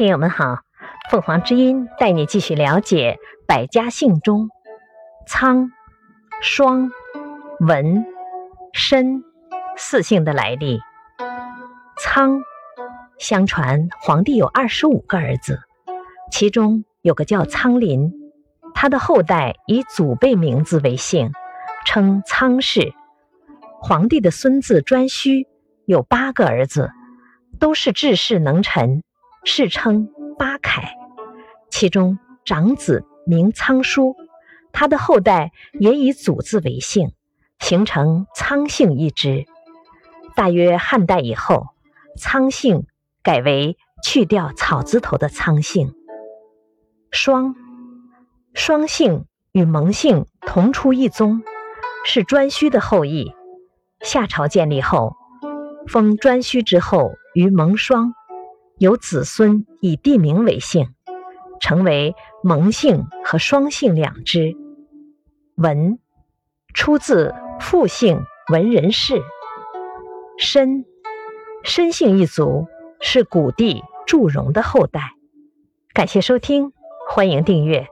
听友们好，凤凰之音带你继续了解百家姓中仓、双、文、申四姓的来历。仓，相传皇帝有二十五个儿子，其中有个叫仓林，他的后代以祖辈名字为姓，称仓氏。皇帝的孙子颛顼有八个儿子，都是治世能臣。世称八楷，其中长子名仓叔，他的后代也以祖字为姓，形成仓姓一支。大约汉代以后，仓姓改为去掉草字头的仓姓。双，双姓与蒙姓同出一宗，是颛顼的后裔。夏朝建立后，封颛顼之后于蒙双。有子孙以地名为姓，成为蒙姓和双姓两支。文出自复姓文人氏。申申姓一族是古帝祝融的后代。感谢收听，欢迎订阅。